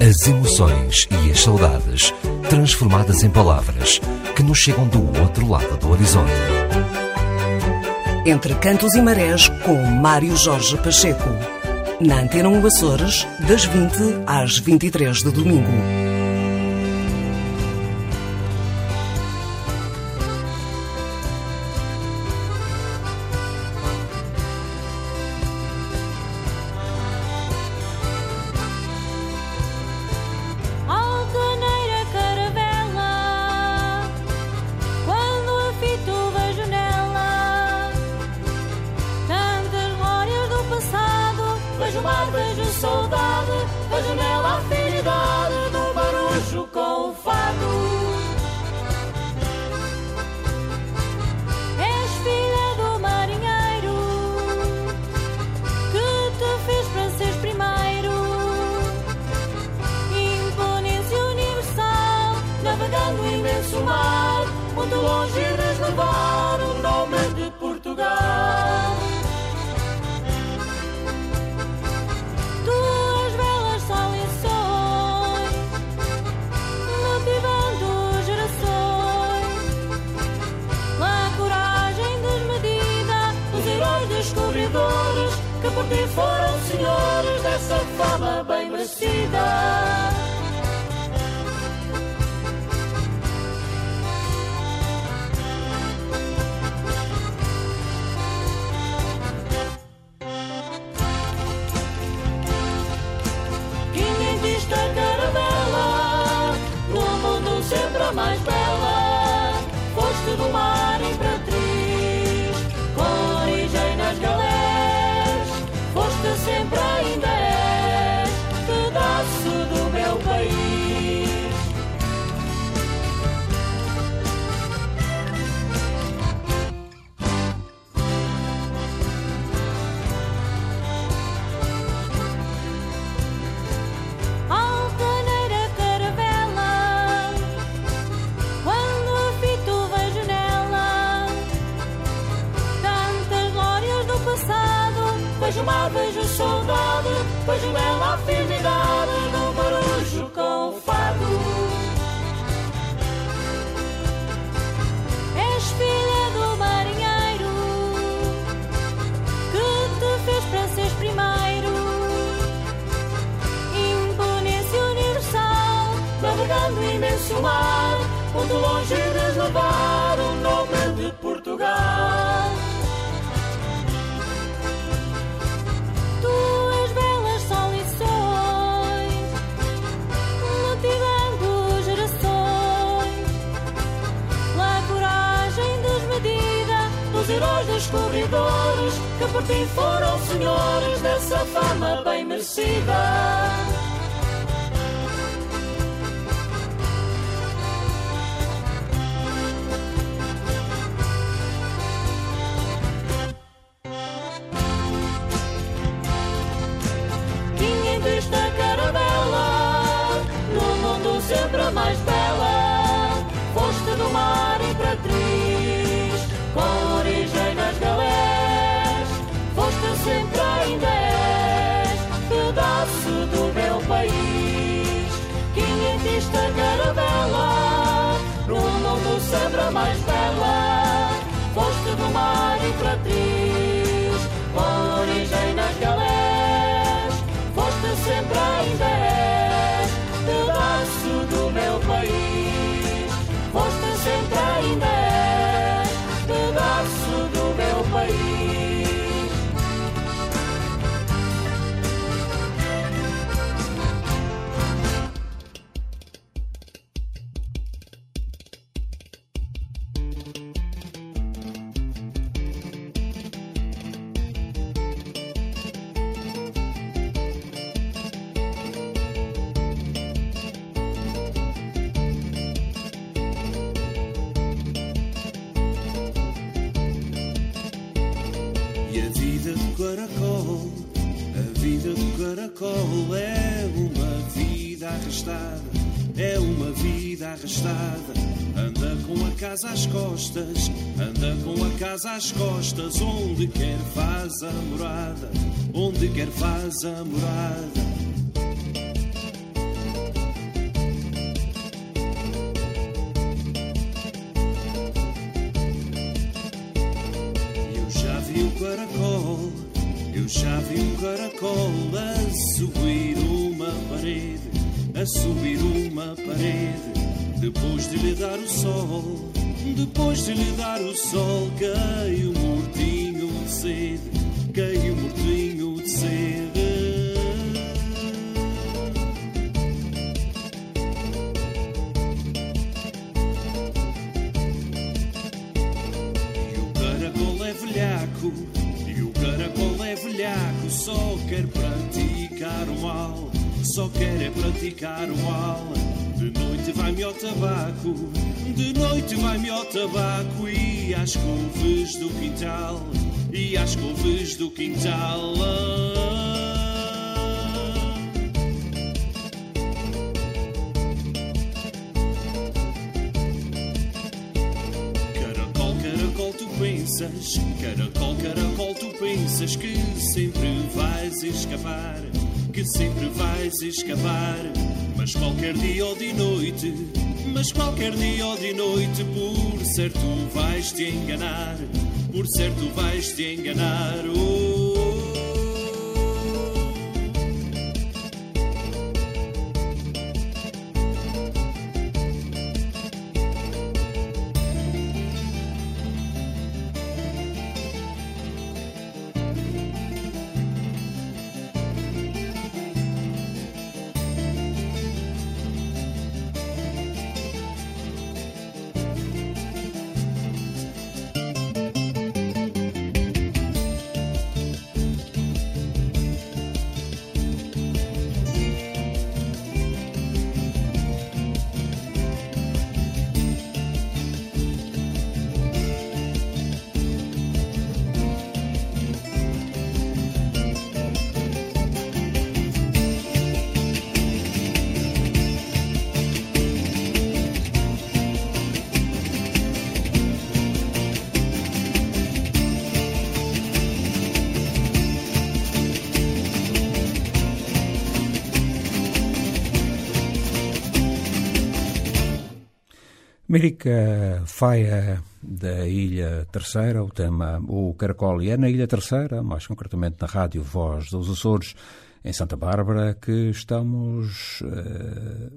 As emoções e as saudades transformadas em palavras que nos chegam do outro lado do horizonte. Entre Cantos e Marés, com Mário Jorge Pacheco. Na Antena 1 Açores, das 20 às 23 de domingo. see. somar, quanto longe ides levar o nome de Portugal. Tuas belas salições, motivando gerações, pela coragem desmedida dos heróis descobridores que por ti foram senhores dessa fama bem merecida. Casa às costas, anda com a casa às costas, onde quer faz a morada, onde quer faz a morada. Pensas, caracol, caracol, tu pensas que sempre vais escapar, que sempre vais escapar. Mas qualquer dia ou de noite, mas qualquer dia ou de noite, por certo vais te enganar, por certo vais te enganar. Oh. Mirica Faia da Ilha Terceira, o tema O Caracol, e é na Ilha Terceira, mais concretamente na Rádio Voz dos Açores, em Santa Bárbara, que estamos.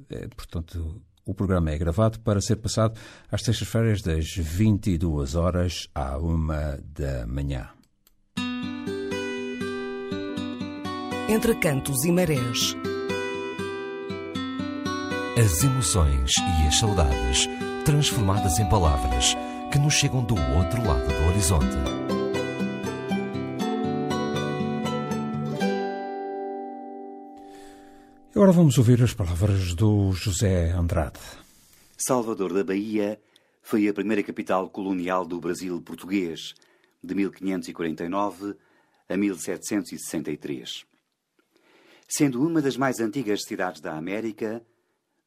É, portanto, o programa é gravado para ser passado às sextas-feiras, das 22 horas à 1 da manhã. Entre cantos e marés. As emoções e as saudades transformadas em palavras que nos chegam do outro lado do horizonte. Agora vamos ouvir as palavras do José Andrade. Salvador da Bahia foi a primeira capital colonial do Brasil português, de 1549 a 1763. Sendo uma das mais antigas cidades da América,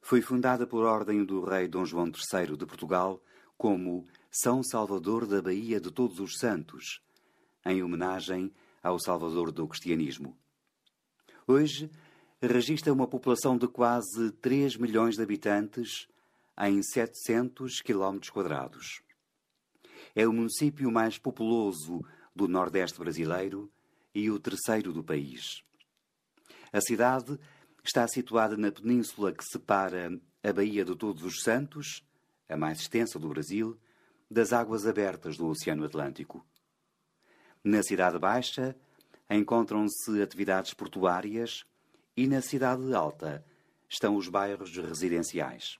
foi fundada por ordem do rei Dom João III de Portugal como São Salvador da Bahia de Todos os Santos, em homenagem ao Salvador do cristianismo. Hoje, registra uma população de quase 3 milhões de habitantes em 700 quilómetros quadrados. É o município mais populoso do Nordeste brasileiro e o terceiro do país. A cidade está situada na península que separa a Baía de Todos os Santos, a mais extensa do Brasil, das águas abertas do Oceano Atlântico. Na Cidade Baixa encontram-se atividades portuárias e na Cidade Alta estão os bairros residenciais.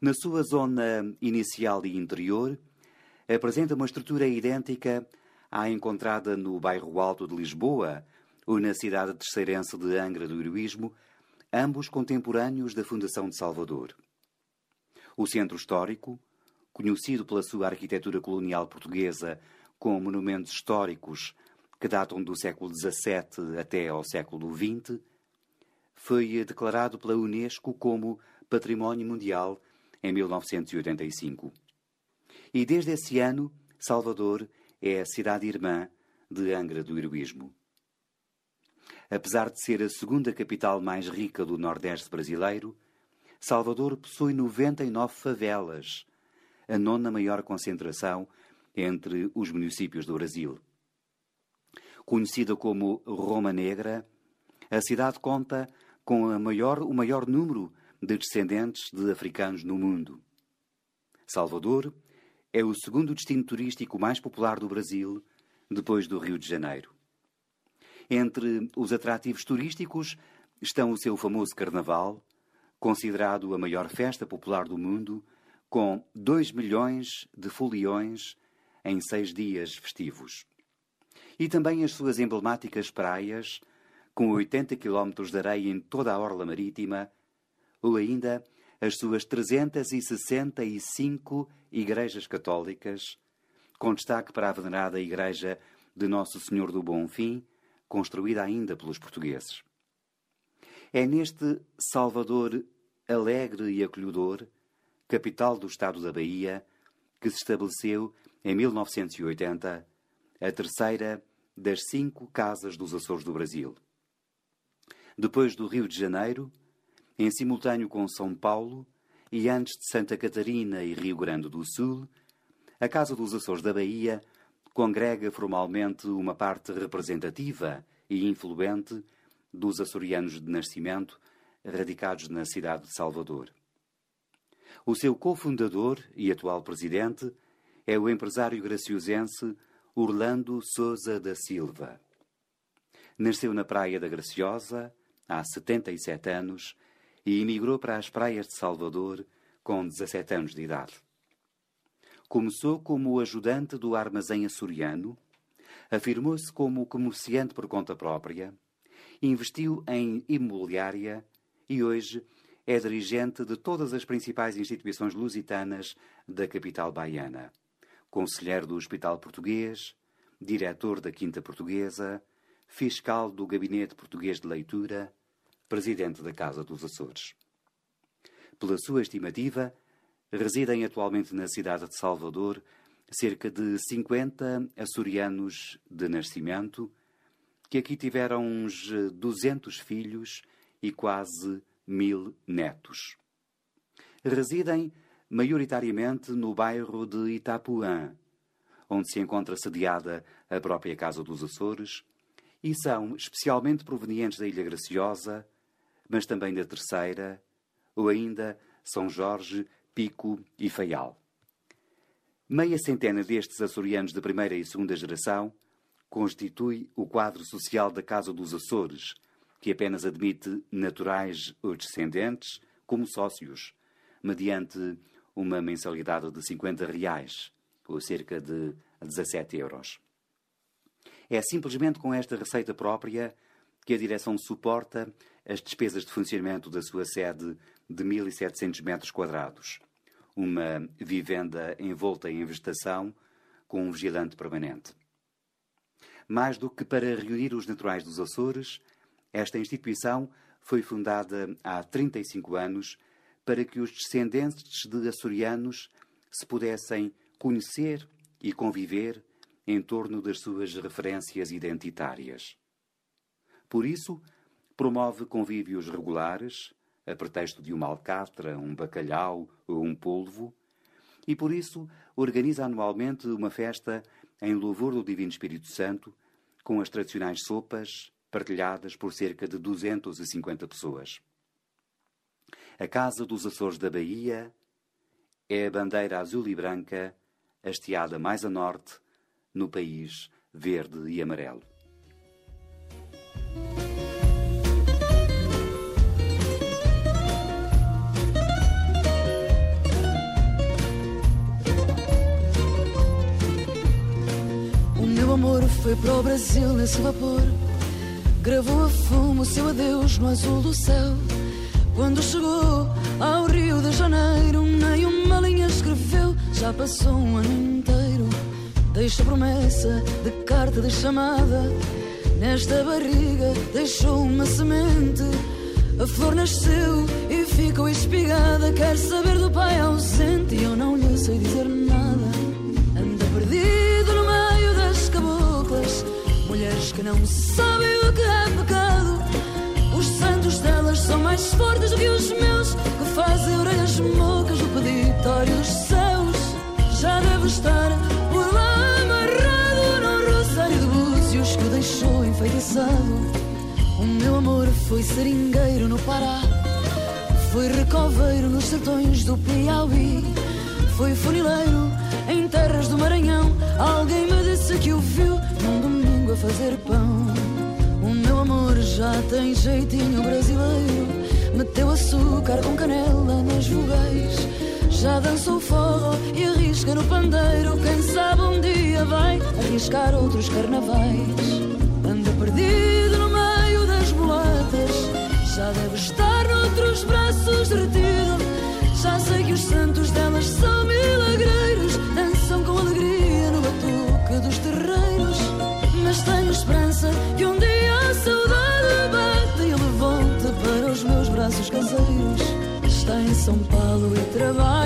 Na sua zona inicial e interior, apresenta uma estrutura idêntica à encontrada no bairro Alto de Lisboa ou na cidade terceirense de Angra do Heroísmo, ambos contemporâneos da Fundação de Salvador. O centro histórico, conhecido pela sua arquitetura colonial portuguesa com monumentos históricos que datam do século XVII até ao século XX, foi declarado pela Unesco como Património Mundial em 1985. E desde esse ano, Salvador é a cidade irmã de Angra do Heroísmo. Apesar de ser a segunda capital mais rica do Nordeste brasileiro, Salvador possui 99 favelas, a nona maior concentração entre os municípios do Brasil. Conhecida como Roma Negra, a cidade conta com maior, o maior número de descendentes de africanos no mundo. Salvador é o segundo destino turístico mais popular do Brasil, depois do Rio de Janeiro. Entre os atrativos turísticos estão o seu famoso Carnaval, considerado a maior festa popular do mundo, com 2 milhões de foliões em seis dias festivos. E também as suas emblemáticas praias, com 80 quilómetros de areia em toda a orla marítima, ou ainda as suas 365 igrejas católicas, com destaque para a venerada Igreja de Nosso Senhor do Bom Fim, construída ainda pelos portugueses. É neste Salvador alegre e acolhedor, capital do estado da Bahia, que se estabeleceu, em 1980, a terceira das cinco casas dos Açores do Brasil. Depois do Rio de Janeiro, em simultâneo com São Paulo e antes de Santa Catarina e Rio Grande do Sul, a Casa dos Açores da Bahia congrega formalmente uma parte representativa e influente dos açorianos de nascimento radicados na cidade de Salvador. O seu cofundador e atual presidente é o empresário graciosense Orlando Souza da Silva. Nasceu na Praia da Graciosa há 77 anos e emigrou para as praias de Salvador com 17 anos de idade. Começou como ajudante do armazém açoriano, afirmou-se como comerciante por conta própria, investiu em imobiliária e hoje é dirigente de todas as principais instituições lusitanas da capital baiana. Conselheiro do Hospital Português, diretor da Quinta Portuguesa, fiscal do Gabinete Português de Leitura, presidente da Casa dos Açores. Pela sua estimativa, Residem atualmente na cidade de Salvador cerca de 50 açorianos de nascimento, que aqui tiveram uns 200 filhos e quase mil netos. Residem maioritariamente no bairro de Itapuã, onde se encontra sediada a própria Casa dos Açores, e são especialmente provenientes da Ilha Graciosa, mas também da Terceira, ou ainda São Jorge Pico e Faial. Meia centena destes açorianos de primeira e segunda geração constitui o quadro social da Casa dos Açores, que apenas admite naturais ou descendentes como sócios, mediante uma mensalidade de 50 reais, ou cerca de 17 euros. É simplesmente com esta receita própria que a direção suporta as despesas de funcionamento da sua sede de 1.700 metros quadrados, uma vivenda envolta em vegetação com um vigilante permanente. Mais do que para reunir os naturais dos Açores, esta instituição foi fundada há 35 anos para que os descendentes de açorianos se pudessem conhecer e conviver em torno das suas referências identitárias. Por isso, promove convívios regulares, a pretexto de uma alcatra, um bacalhau ou um polvo, e por isso organiza anualmente uma festa em louvor do Divino Espírito Santo, com as tradicionais sopas partilhadas por cerca de 250 pessoas. A Casa dos Açores da Bahia é a bandeira azul e branca hasteada mais a norte, no país verde e amarelo. Foi para o Brasil nesse vapor. Gravou a fumo o seu adeus no azul do céu. Quando chegou ao Rio de Janeiro, nem uma linha escreveu. Já passou um ano inteiro. Deixa promessa de carta de chamada. Nesta barriga deixou uma semente. A flor nasceu e ficou espigada. Quer saber do pai ausente e eu não lhe sei dizer nada. Anda perdido mulheres que não sabem o que é pecado. Os santos delas são mais fortes do que os meus, que fazem orelhas mocas no peditório dos céus. Já deve estar por lá amarrado no rosário de búzios que o deixou enfeitiçado. O meu amor foi seringueiro no Pará, foi recoveiro nos sertões do Piauí, foi funileiro em terras do Maranhão. Alguém me disse que o viu num domingo a fazer pão. O meu amor já tem jeitinho brasileiro. Meteu açúcar com canela nas vogais. Já dançou forró e arrisca no pandeiro. Quem sabe um dia vai arriscar outros carnavais. Anda perdido no meio das mulatas. Já deve estar noutros braços derretido. Já sei que os santos delas São Paulo e trabalha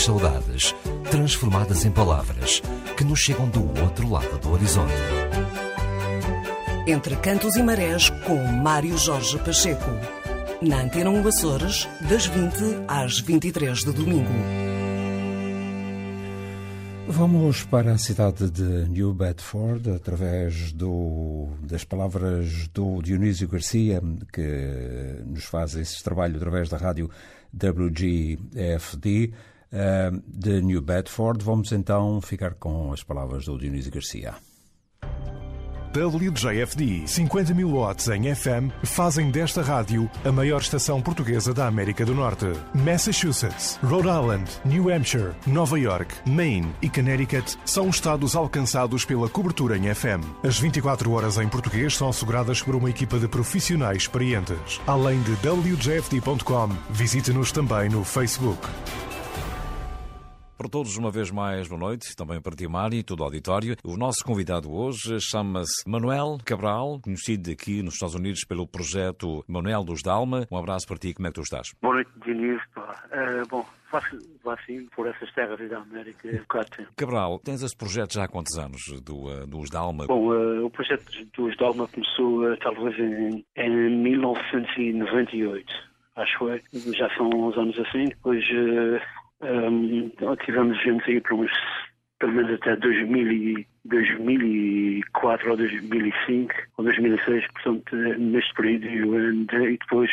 emoções e as saudades transformadas em palavras que nos chegam do outro lado do horizonte. Entre Cantos e Marés, com Mário Jorge Pacheco. Na Antena 1 Açores, das 20 às 23 de domingo. Vamos para a cidade de New Bedford através do, das palavras do Dionísio Garcia, que nos faz esse trabalho através da rádio WGFD de New Bedford. Vamos então ficar com as palavras do Dionísio Garcia. WJFD 50 mil watts em FM fazem desta rádio a maior estação portuguesa da América do Norte. Massachusetts, Rhode Island, New Hampshire, Nova York, Maine e Connecticut são estados alcançados pela cobertura em FM. As 24 horas em português são asseguradas por uma equipa de profissionais experientes. Além de WJFD.com, visite-nos também no Facebook. Para todos, uma vez mais, boa noite, também para ti, Mário, e todo o auditório. O nosso convidado hoje chama-se Manuel Cabral, conhecido aqui nos Estados Unidos pelo projeto Manuel dos Dalma. Um abraço para ti, como é que tu estás? Boa noite, Diniz. Uh, bom, faço assim por essas terras da América há bocado tempo. Cabral, tens esse projeto já há quantos anos, do, uh, dos Dalma? Bom, uh, o projeto dos Dalma começou talvez em, em 1998, acho eu. Já são uns anos assim. Depois um, tivemos gente aí para uns, pelo menos até 2000 e, 2004 ou 2005 ou 2006, portanto, neste período e depois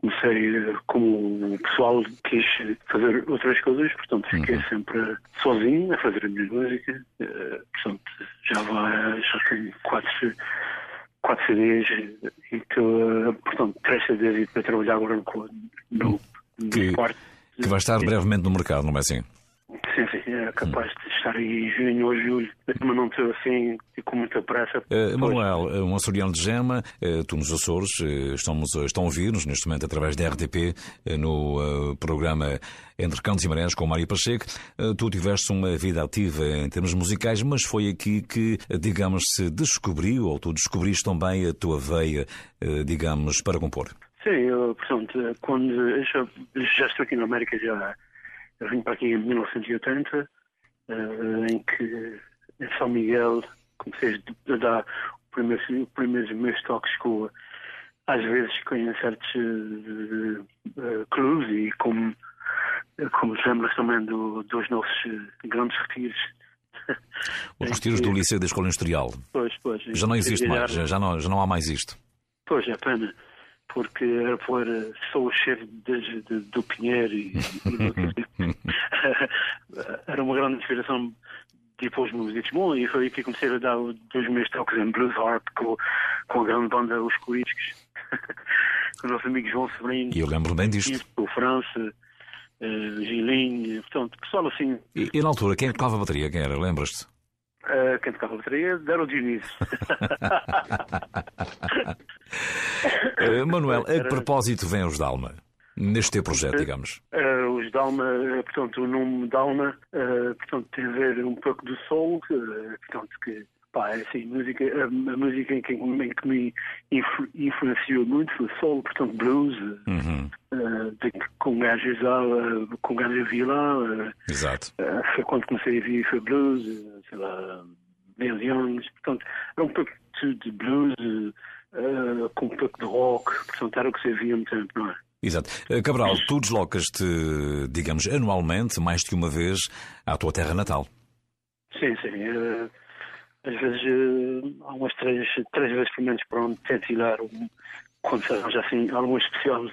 comecei, como o pessoal quis fazer outras coisas, portanto, fiquei uhum. sempre sozinho a fazer a minha música, uh, portanto, já vai, já tenho quatro quatro CDs e que, portanto, três CDs e para trabalhar agora no, no, no que, quarto. Que vai estar brevemente no mercado, não é assim? Sim, sim, é capaz de estar aí em junho ou julho, mas não estou assim com muita pressa. Uh, Manuel, um açoriano de gema, uh, tu nos Açores, uh, estamos, estão a ouvir-nos neste momento através da RTP no programa Entre Cantos e Marés com o Mário Pacheco. tu tiveste uma vida ativa em termos musicais, mas foi aqui que, digamos, se descobriu, ou tu descobriste também a tua veia, digamos, para compor. Sim, eu, portanto, quando eu já, já estou aqui na América, já eu vim para aqui em 1980, uh, em que em São Miguel comecei a dar os primeiros meus toques com, às vezes com certos uh, uh, clubes e como, como lembras também do, dos nossos grandes retiros Os retiros do Liceu da Escola Industrial. Pois, pois. Já não existe mais, já não, já não há mais isto. Pois, é pena. Porque era por só o chefe de, de, do Pinheiro e, e era uma grande inspiração depois músicos. Bom, e foi aí que comecei a dar dois meses toques em blues harp com, com a grande banda Os Coiscos, com o nosso amigo João Severino. E eu lembro bem disto. O França, uh, Gilinho, portanto, pessoal assim. E, e, na altura, quem tocava a bateria? Quem era? Lembras-te? Uh, quem tocava a bateria era o Dionísio. uh, Manuel, a que propósito vem os Dalma? Neste teu projeto, digamos. Uh, os Dalma, portanto, o nome Dalma, portanto, tem a ver um pouco do soul, portanto, que pá, é assim, música, a, a música em que, em que me influ, influenciou muito foi soul, portanto, blues, uhum. uh, de, com gajos lá, uh, com gajos eu vi lá. Uh, Exato. foi quando comecei a vir foi blues, sei lá, Neil Young, portanto, era um pouco de, de blues, com um pouco de rock, portanto, era o que se via muito tempo, não é? Exato. Cabral, tu deslocas-te, digamos, anualmente, mais de uma vez, à tua terra natal. Sim, sim. Uh, às vezes, uh, há umas três, três vezes pelo menos para onde quando se arranja assim, algum especial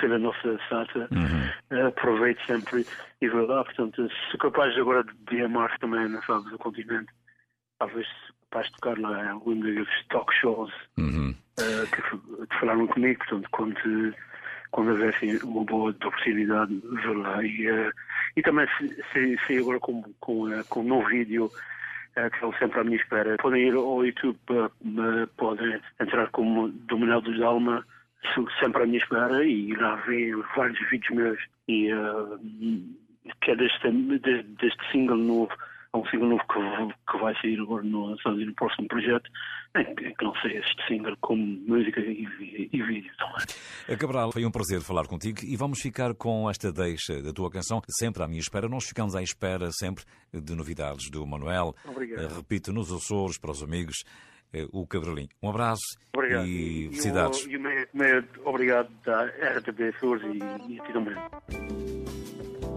pela nossa data, uhum. uh, aproveito sempre e vou lá. Portanto, sou capaz agora de ir a Marte também, não sabes, o continente. Talvez capaz de tocar lá em algum dos talk shows uhum. uh, que, que, falaram comigo. Portanto, quando, quando houver assim, uma boa oportunidade, vou lá. E, uh, e também sei, sei agora com, com, com um novo vídeo que estão sempre à minha espera. Podem ir ao YouTube, podem entrar como Dominado dos Alma, sempre à minha espera, e lá ver vários vídeos meus. E uh, que é deste, deste single novo, é um single novo que, que vai sair agora no, no próximo projeto que não sei este single como música e, e, vídeo também. Eh, Cabral, foi um prazer falar contigo e vamos ficar com esta deixa da tua canção, sempre à minha espera. Nós ficamos à espera sempre de novidades do Manuel. Obrigado. Eh, repito, nos Açores, para os amigos, eh, o Cabralinho. Um abraço obrigado. e, e felicidades. E, e, obrigado da RTP Açores e, e a ti também.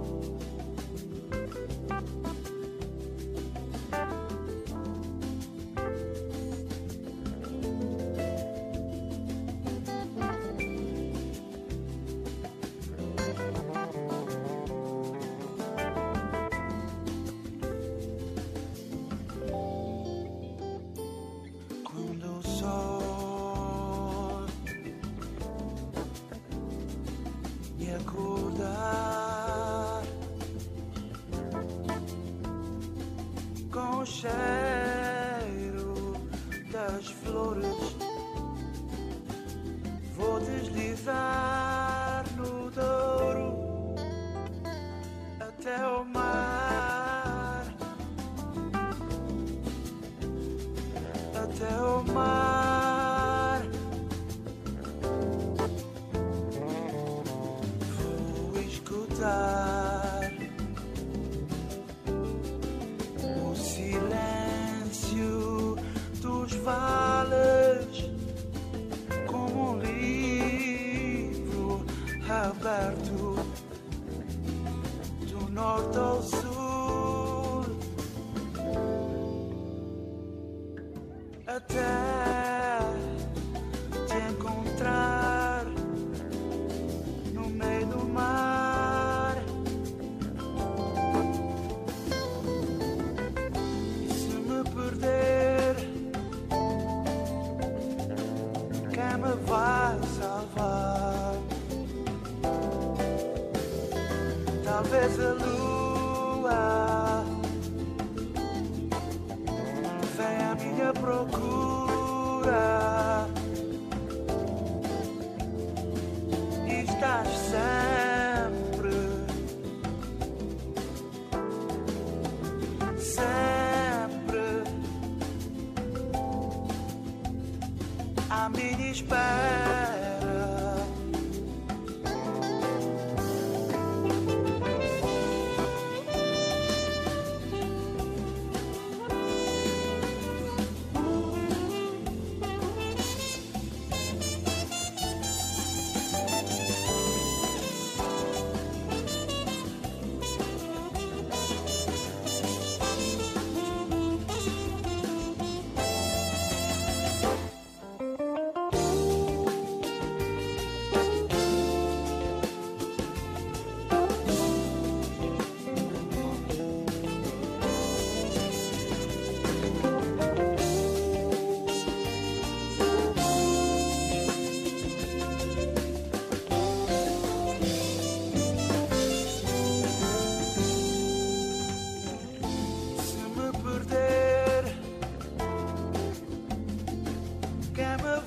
me vai salvar. Talvez a lua.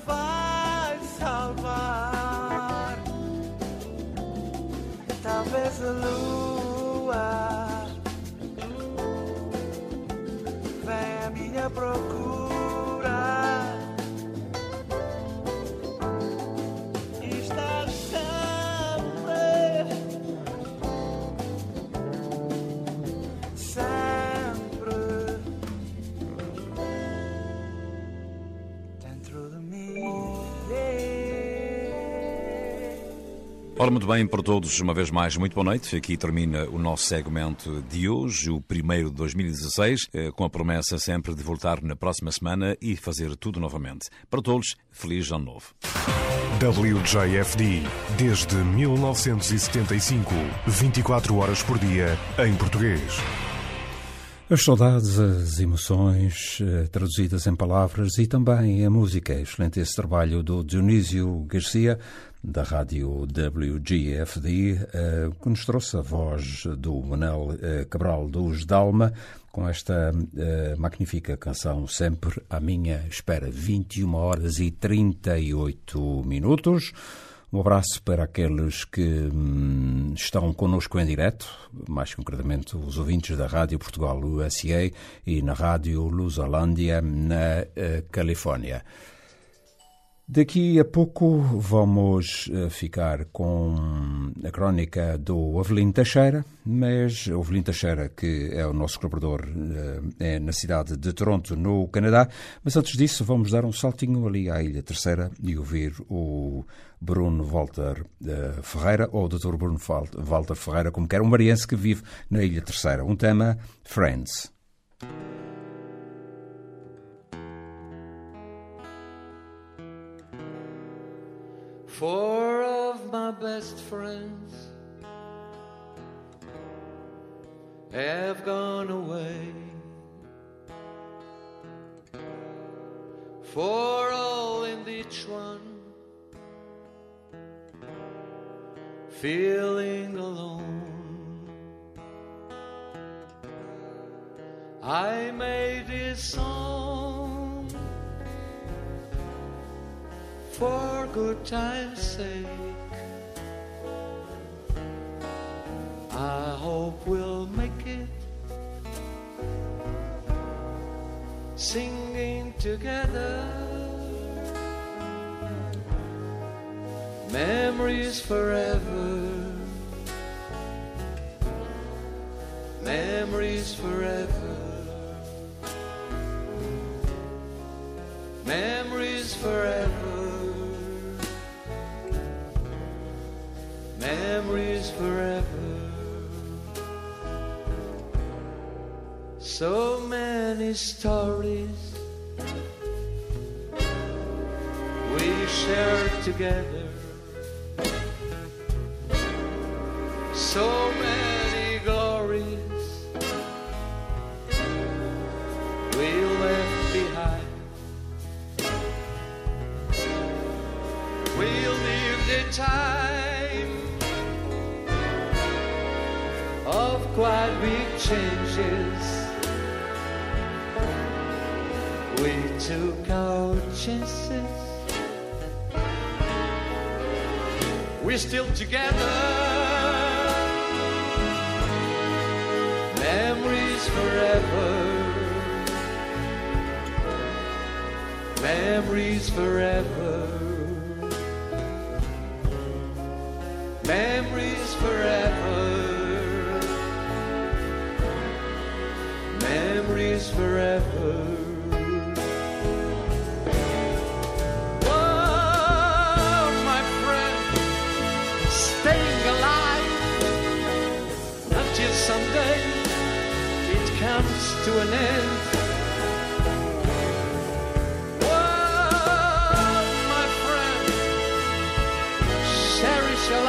Vai salvar. Talvez a lua Ora, muito bem, para todos, uma vez mais, muito boa noite. Aqui termina o nosso segmento de hoje, o primeiro de 2016, eh, com a promessa sempre de voltar na próxima semana e fazer tudo novamente. Para todos, feliz ano novo. WJFD, desde 1975, 24 horas por dia, em português. As saudades, as emoções eh, traduzidas em palavras e também a música. Excelente esse trabalho do Dionísio Garcia, da rádio WGFD, eh, que nos trouxe a voz do Manel eh, Cabral dos Dalma, com esta eh, magnífica canção Sempre à Minha Espera. 21 horas e 38 minutos. Um abraço para aqueles que hum, estão connosco em direto, mais concretamente os ouvintes da Rádio Portugal USA e na Rádio Lusolândia, na Califórnia. Daqui a pouco vamos eh, ficar com a crónica do Avelino Teixeira, mas o Avelino Teixeira, que é o nosso colaborador eh, é na cidade de Toronto, no Canadá. Mas antes disso, vamos dar um saltinho ali à Ilha Terceira e ouvir o Bruno Walter eh, Ferreira, ou o Dr. Bruno Walter Ferreira, como quer, um mariense que vive na Ilha Terceira. Um tema, Friends. Four of my best friends have gone away. For all in each one, feeling alone. I made this song for good time's sake. I hope we'll make it singing together. Memories forever. Memories forever. Memories forever. Memories forever. So many stories we shared together. So many glories we left behind. We lived a time changes. We took our chances. We're still together. Memories forever. Memories forever. Memories to an end. Oh,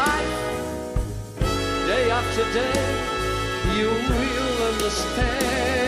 life day after day. You will understand.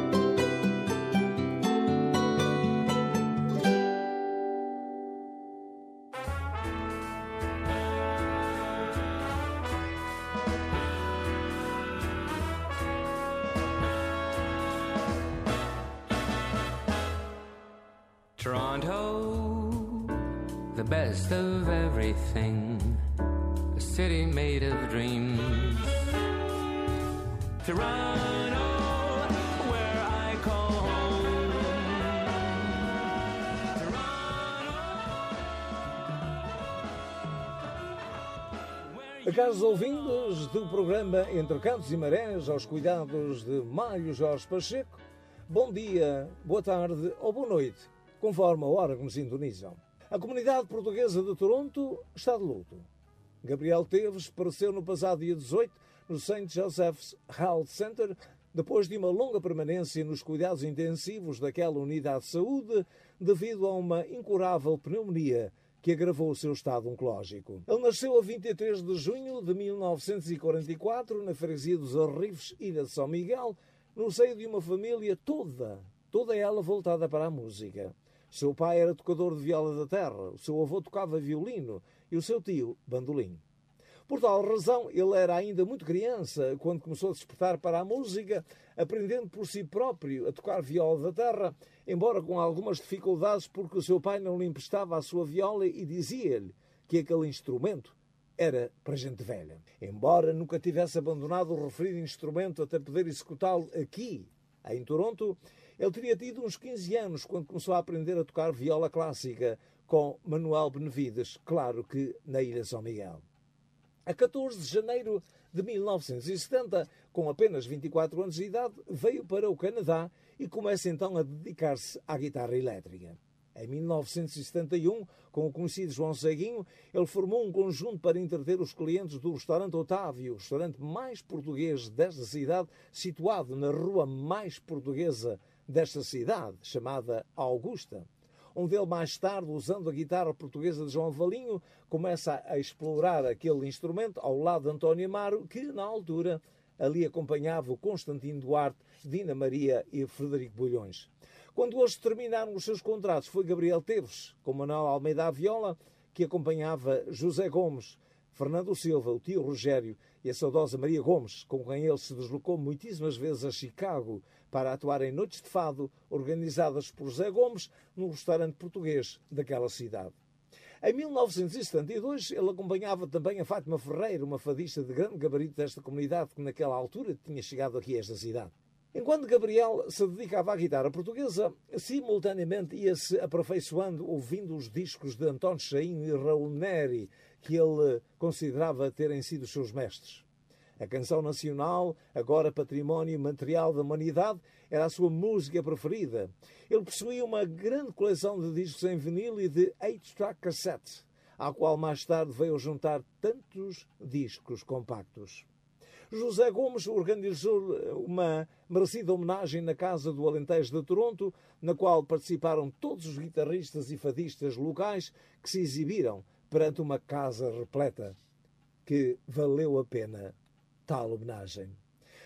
Programa Entre Cantos e Marés, aos cuidados de Mário Jorge Pacheco, bom dia, boa tarde ou boa noite, conforme a hora que nos sintonizam. A comunidade portuguesa de Toronto está de luto. Gabriel Teves pereceu no passado dia 18 no St. Joseph's Health Center depois de uma longa permanência nos cuidados intensivos daquela unidade de saúde devido a uma incurável pneumonia que agravou o seu estado oncológico. Ele nasceu a 23 de junho de 1944 na freguesia dos Arrifes, Ilha de São Miguel, no seio de uma família toda, toda ela voltada para a música. Seu pai era tocador de viola da terra, o seu avô tocava violino e o seu tio bandolim. Por tal razão, ele era ainda muito criança quando começou a despertar para a música, aprendendo por si próprio a tocar viola da terra, embora com algumas dificuldades porque o seu pai não lhe emprestava a sua viola e dizia-lhe que aquele instrumento era para gente velha. Embora nunca tivesse abandonado o referido instrumento até poder executá-lo aqui, em Toronto, ele teria tido uns 15 anos quando começou a aprender a tocar viola clássica com Manuel Benevides, claro que na Ilha São Miguel. A 14 de janeiro de 1970, com apenas 24 anos de idade, veio para o Canadá e começa então a dedicar-se à guitarra elétrica. Em 1971, com o conhecido João Ceguinho, ele formou um conjunto para entreter os clientes do restaurante Otávio, o restaurante mais português desta cidade, situado na rua mais portuguesa desta cidade, chamada Augusta. onde ele mais tarde, usando a guitarra portuguesa de João Valinho, começa a explorar aquele instrumento ao lado de António Amaro, que na altura ali acompanhava o Constantino Duarte, Dina Maria e Frederico Bulhões. Quando hoje terminaram os seus contratos, foi Gabriel Teves, com Manuel Almeida à viola, que acompanhava José Gomes, Fernando Silva, o tio Rogério e a saudosa Maria Gomes, com quem ele se deslocou muitíssimas vezes a Chicago para atuar em noites de fado organizadas por José Gomes num restaurante português daquela cidade. Em 1972, ele acompanhava também a Fátima Ferreira, uma fadista de grande gabarito desta comunidade que naquela altura tinha chegado aqui a esta cidade. Enquanto Gabriel se dedicava à guitarra portuguesa, simultaneamente ia-se aperfeiçoando ouvindo os discos de António Chaim e Raul Neri, que ele considerava terem sido seus mestres. A canção nacional, agora património material da humanidade, era a sua música preferida. Ele possuía uma grande coleção de discos em vinil e de 8-track cassette, à qual mais tarde veio juntar tantos discos compactos. José Gomes organizou uma merecida homenagem na Casa do Alentejo de Toronto, na qual participaram todos os guitarristas e fadistas locais que se exibiram perante uma casa repleta, que valeu a pena tal homenagem.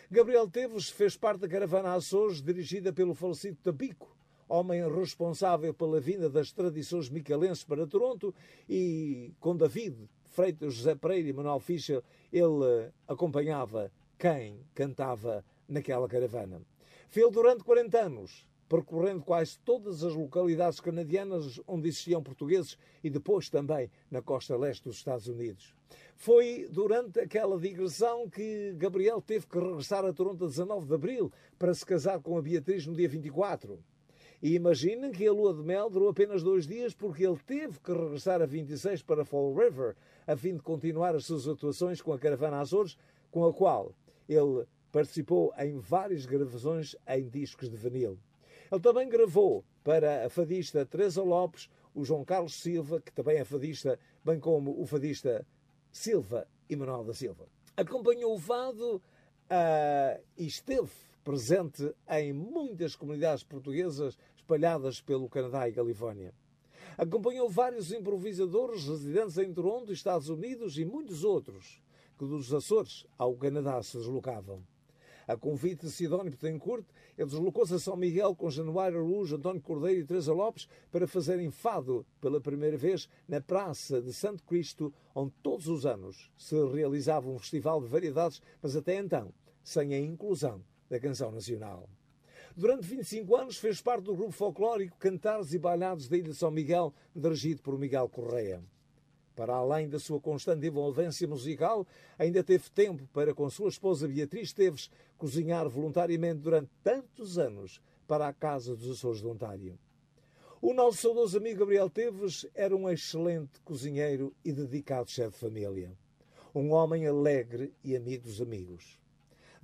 Gabriel Teves fez parte da caravana Açores dirigida pelo falecido Tabico, homem responsável pela vinda das tradições micalenses para Toronto e com David, Freitas, José Pereira e Manuel Fischer, ele acompanhava quem cantava naquela caravana. Fez durante 40 anos percorrendo quase todas as localidades canadianas onde existiam portugueses e depois também na costa leste dos Estados Unidos. Foi durante aquela digressão que Gabriel teve que regressar a Toronto a 19 de abril para se casar com a Beatriz no dia 24. E imaginem que a lua de mel durou apenas dois dias porque ele teve que regressar a 26 para Fall River a fim de continuar as suas atuações com a Caravana Azores, com a qual ele participou em várias gravações em discos de vinil. Ele também gravou para a fadista Teresa Lopes, o João Carlos Silva, que também é fadista, bem como o fadista Silva e Manuel da Silva. Acompanhou o fado uh, e esteve presente em muitas comunidades portuguesas espalhadas pelo Canadá e Califórnia. Acompanhou vários improvisadores residentes em Toronto, Estados Unidos e muitos outros que dos Açores ao Canadá se deslocavam. A convite de Sidónio Betancourt, ele deslocou-se a São Miguel com Januário Araújo, António Cordeiro e Teresa Lopes para fazerem fado pela primeira vez na Praça de Santo Cristo, onde todos os anos se realizava um festival de variedades, mas até então sem a inclusão da canção nacional. Durante 25 anos fez parte do grupo folclórico Cantares e Bailados da Ilha de São Miguel, dirigido por Miguel Correia. Para além da sua constante envolvência musical, ainda teve tempo para, com sua esposa Beatriz Teves, cozinhar voluntariamente durante tantos anos para a Casa dos Açores de Ontário. O nosso saudoso amigo Gabriel Teves era um excelente cozinheiro e dedicado chefe de família. Um homem alegre e amigo dos amigos.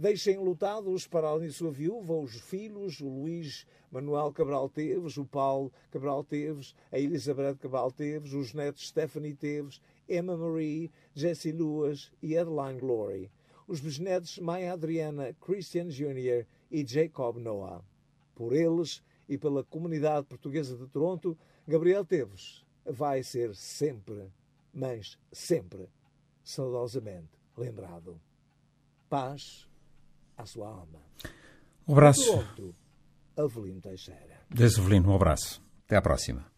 Deixem lutados para além de sua viúva, os filhos, o Luís Manuel Cabral Teves, o Paulo Cabral Teves, a Elizabeth Cabral Teves, os netos Stephanie Teves, Emma Marie, Jesse Luas e Adeline Glory, os bisnetos Maya Adriana, Christian Jr. e Jacob Noah. Por eles e pela comunidade portuguesa de Toronto, Gabriel Teves vai ser sempre, mas sempre, saudosamente lembrado. Paz à sua alma. Um abraço. Toronto, Avelino Teixeira. Desde Avelino, um abraço. Até à próxima.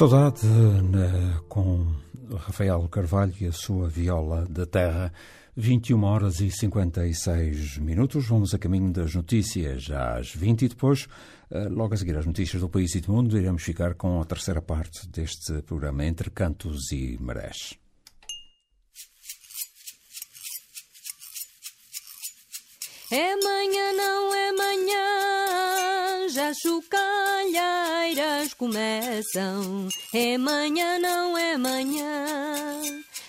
Saudade com Rafael Carvalho e a sua viola da terra. 21 horas e 56 minutos. Vamos a caminho das notícias às 20 e depois, eh, logo a seguir as notícias do país e do mundo, iremos ficar com a terceira parte deste programa Entre Cantos e Marés. É manhã, não é manhã, já chocalheiras começam. É manhã, não é manhã,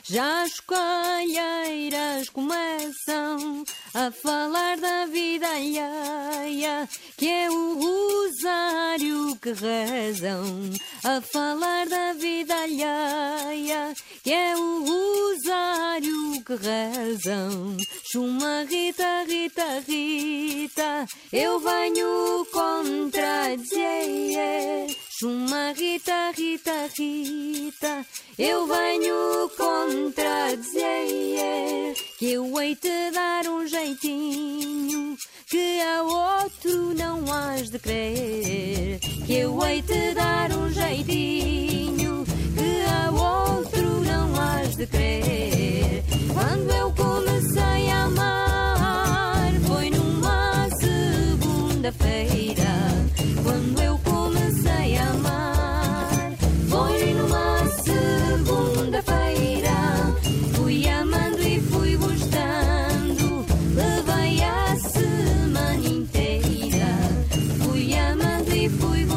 já as colheiras começam a falar da vida alheia, que é o rosário que rezam. A falar da vida alheia, que é o rosário que rezam. Chuma Rita, Rita, Rita, eu venho contra dizer. Chuma Rita, Rita, Rita, eu venho contra dizer que eu hei te dar um jeitinho que a outro não has de crer. Que eu hei te dar um jeitinho que a outro não has de crer. Quando eu comecei a amar foi numa segunda-feira. Quando eu fui